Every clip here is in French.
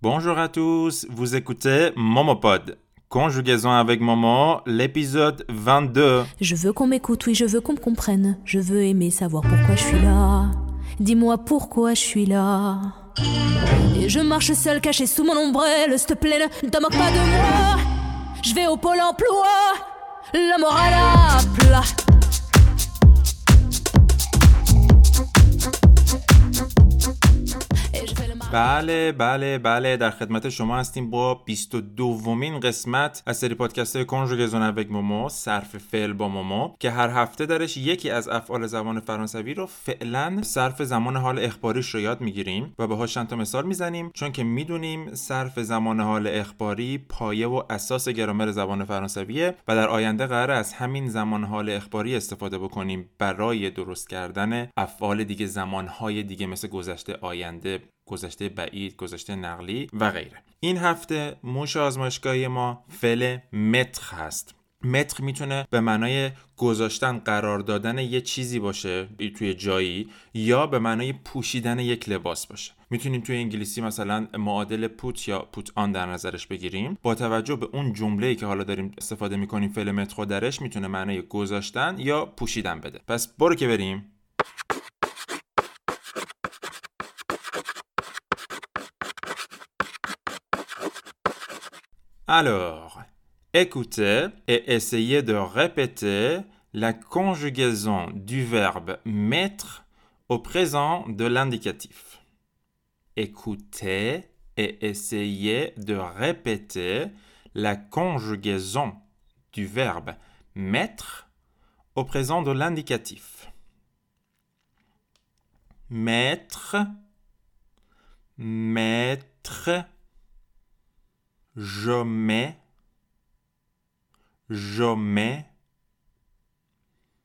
Bonjour à tous, vous écoutez Momopod. Conjugaison avec Momo, l'épisode 22. Je veux qu'on m'écoute, oui, je veux qu'on me comprenne. Je veux aimer savoir pourquoi je suis là. Dis-moi pourquoi je suis là. Et je marche seul caché sous mon ombrelle, s'il te plaît, ne te moque pas de moi. Je vais au pôle emploi, la morale à plat. بله بله بله در خدمت شما هستیم با 22 دومین قسمت از سری پادکست های کنجوگزون اوک مومو صرف فعل با مومو که هر هفته درش یکی از افعال زبان فرانسوی رو فعلا صرف زمان حال اخباریش رو یاد می‌گیریم و باهاش چند تا مثال می‌زنیم چون که می‌دونیم صرف زمان حال اخباری پایه و اساس گرامر زبان فرانسویه و در آینده قرار از همین زمان حال اخباری استفاده بکنیم برای درست کردن افعال دیگه زمانهای دیگه مثل گذشته آینده. گذشته بعید، گذشته نقلی و غیره. این هفته موش آزمایشگاهی ما فعل متر هست. متر می‌تونه به معنای گذاشتن قرار دادن یه چیزی باشه توی جایی یا به معنای پوشیدن یک لباس باشه می‌تونیم توی انگلیسی مثلا معادل پوت یا پوت آن در نظرش بگیریم با توجه به اون جمله‌ای که حالا داریم استفاده می‌کنیم فعل متر درش می‌تونه معنای گذاشتن یا پوشیدن بده پس برو که بریم Alors, écoutez et essayez de répéter la conjugaison du verbe mettre au présent de l'indicatif. Écoutez et essayez de répéter la conjugaison du verbe mettre au présent de l'indicatif. Mettre, mettre, je mets, je mets,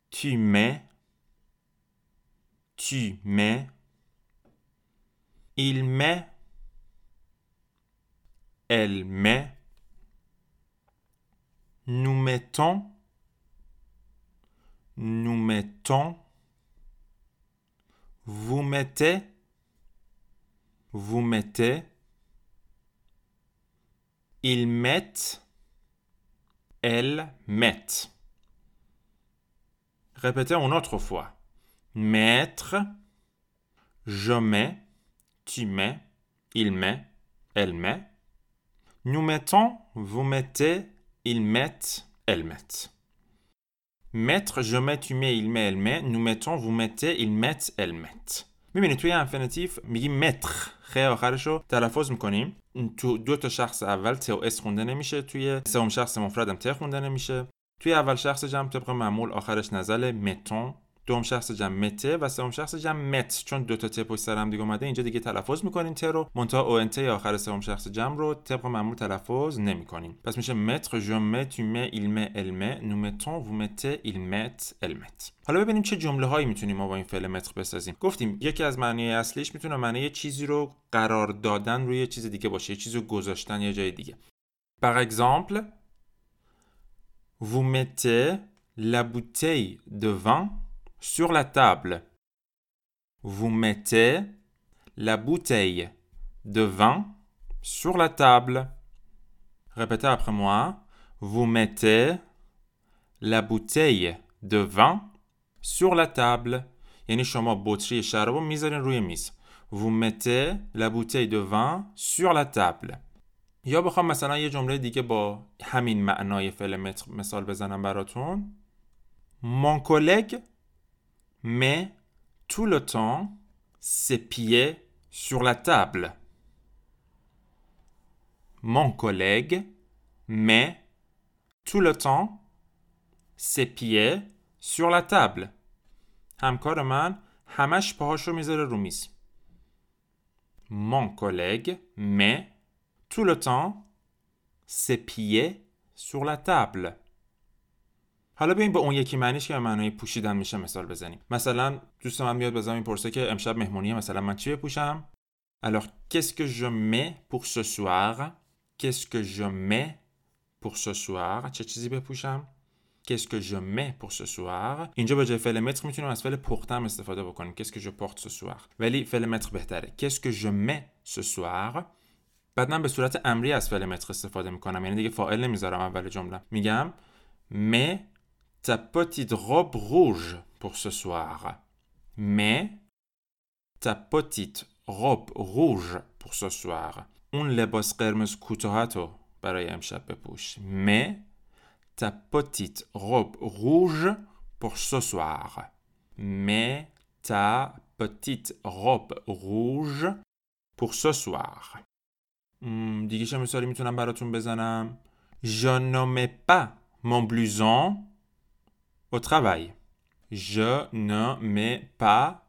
tu mets, tu mets, il met, elle met, nous mettons, nous mettons, vous mettez, vous mettez, ils mettent, elles mettent. Répétez une autre fois. Mettre, je mets, tu mets, il met, elle met. Nous mettons, vous mettez, ils mettent, elles mettent. Mettre, je mets, tu mets, il met, elle met. Nous mettons, vous mettez, ils mettent, elles mettent. می‌بینید توی انفینیتیو میگیم متر. خ آخرش رو تلفظ می‌کنیم. تو دو تا شخص اول ت و اس خونده نمیشه توی سوم شخص مفردم ت خونده نمیشه. توی اول شخص جمع طبق معمول آخرش نزل متون. دوم شخص جمع مته و سوم شخص جمع مت چون دو تا ت پشت سر هم دیگه اومده اینجا دیگه تلفظ می‌کنین ت رو. منتها او ان ت آخر سوم شخص جمع رو طبق معمول تلفظ نمی‌کنین. پس میشه متر je mets tu mets il met elle met nous mettons vous mettez mettent elles mettent حالا ببینیم چه جمله هایی می‌تونیم ما با این فعل متر بسازیم. گفتیم یکی از معنی اصلیش می‌تونه معنی چیزی رو قرار دادن روی چیز دیگه باشه یه چیزی رو گذاشتن یه جای دیگه. Par exemple vous mettez la bouteille de vin sur la table. Vous mettez la bouteille de vin sur la table. Répétez après moi. Vous mettez la bouteille de vin sur la table. یعنی شما بطری شراب رو میذارین روی میز. Vous mettez la bouteille de vin sur la table. یا بخوام مثلا یه جمله دیگه با همین معنای فعل متر مثال بزنم براتون. Mon collègue met tout le temps ses pieds sur la table. Mon collègue met tout le temps ses pieds sur la table. همکار من همش پاهاشو میذاره رو میز. Mon collègue met tout le temps ses pieds sur la table. حالا بیایم به اون یکی معنیش که معنای پوشیدن میشه مثال بزنیم. مثلا دوست من میاد بزنم پرسه که امشب مهمونیه مثلا من چی بپوشم؟ Alors qu'est-ce que je mets pour ce soir? Qu'est-ce que je mets pour ce soir? چه چیزی بپوشم؟ Qu'est-ce que je mets pour ce soir اینجا به جای فعل متر می‌تونیم از فعل پختم استفاده بکنیم. Qu'est-ce que je porte ce soir ولی فعل متر بهتره. Qu'est-ce que je mets ce soir بعد من به صورت امری از فعل متر استفاده می‌کنم. یعنی دیگه فاعل نمی‌ذارم اول جمله. میگم mais ta petite robe rouge pour ce soir mais ta petite robe rouge pour ce soir اون لباس قرمز کوتاهتو برای امشب بپوش mais ta petite robe rouge pour ce soir mais ta petite robe rouge pour ce soir دیگه چه مثالی میتونم براتون بزنم Je ne mets pas mon blouson au travail. Je ne mets pas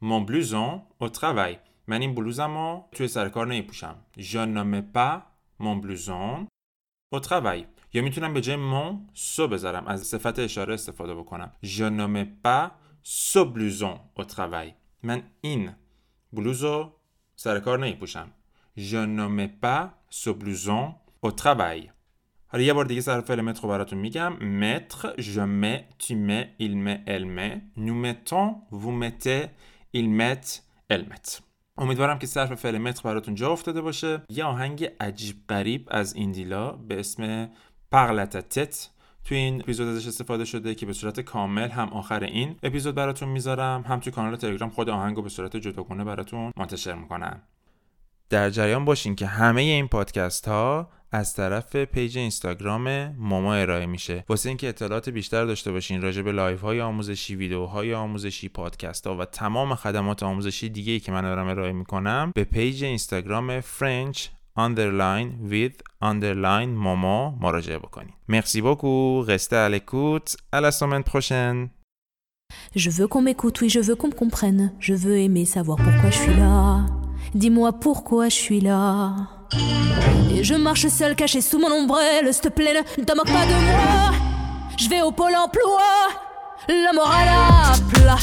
mon blouson au travail. من این بلوزمو توی سر کار نمیپوشم. Je ne mets pas mon blouson au travail. یا میتونم به جای mon سو بذارم از صفت اشاره استفاده بکنم. Je ne mets pas ce blouson au travail. من این بلوزو سر کار نمیپوشم. Je ne mets pas ce blouson au travail. حالا یه بار دیگه صرف فعل متر براتون میگم. mettre je mets tu mets il met elle met. Nous mettons vous mettez il met elle met. امیدوارم که صرف فعل متر براتون جا افتاده باشه. یه آهنگ عجیب غریب از ایندیلا به اسم پغلتتت توی این اپیزود ازش استفاده شده که به صورت کامل هم آخر این اپیزود براتون می‌ذارم هم توی کانال تلگرام خود آهنگو به صورت جداگونه براتون منتشر می‌کنم. در جریان باشین که همه این پادکست ها از طرف پیج اینستاگرام ماما ارائه میشه واسه اینکه اطلاعات بیشتر داشته باشین راجع به لایف های آموزشی ویدیوهای آموزشی پادکست ها و تمام خدمات آموزشی دیگه ای که من دارم ارائه می‌کنم به پیج اینستاگرام فرنچ underline with underline ماما مراجعه بکنید مرسی beaucoup restez à l'écoute à la semaine Je veux qu'on m'écoute, oui, je veux qu'on me comprenne. Je veux aimer savoir pourquoi je suis là. Dis-moi pourquoi je suis là. Et je marche seul caché sous mon ombrelle, s'il te plaît, ne te moque pas de moi. Je vais au pôle emploi, la morale à plat.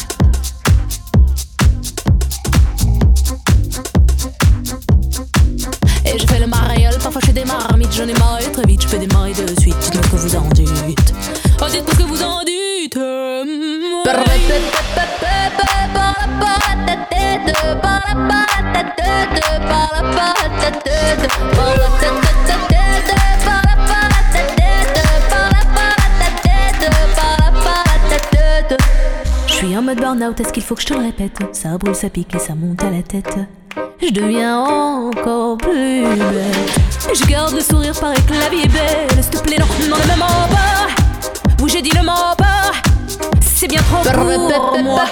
Et je fais le mariole, parfois je fais des marmites, j'en ai marre très vite, je peux démarrer de suite. Dites-moi ce que vous en dites. Oh, dites-moi ce que vous en dites. Je suis en mode burn-out, est-ce qu'il faut que je te le répète? Ça brûle, ça pique et ça monte à la tête. Je deviens encore plus bête. Je garde le sourire, paraît que la vie est belle. S'il te plaît, non, non, ne me mens pas. Oui, j'ai dit le mens pas. C'est bien trop pour moi.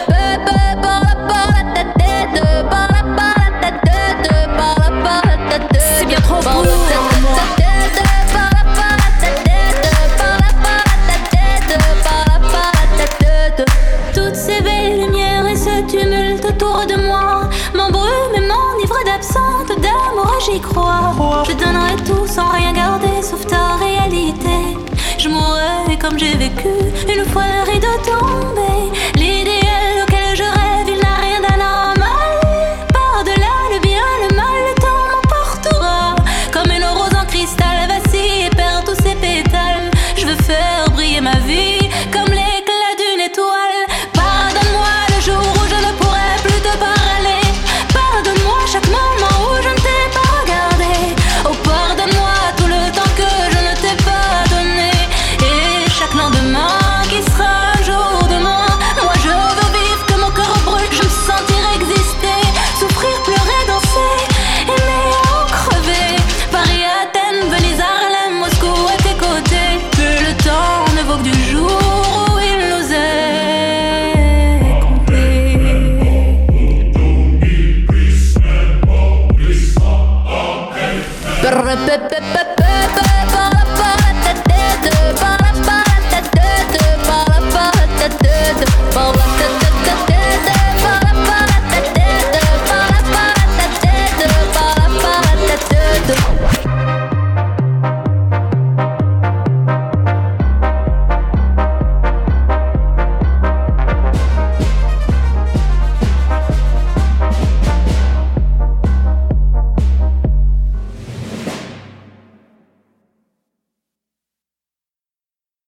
Je donnerai tout sans rien garder sauf ta réalité. Je mourrai comme j'ai vécu une fois le rideau tombé.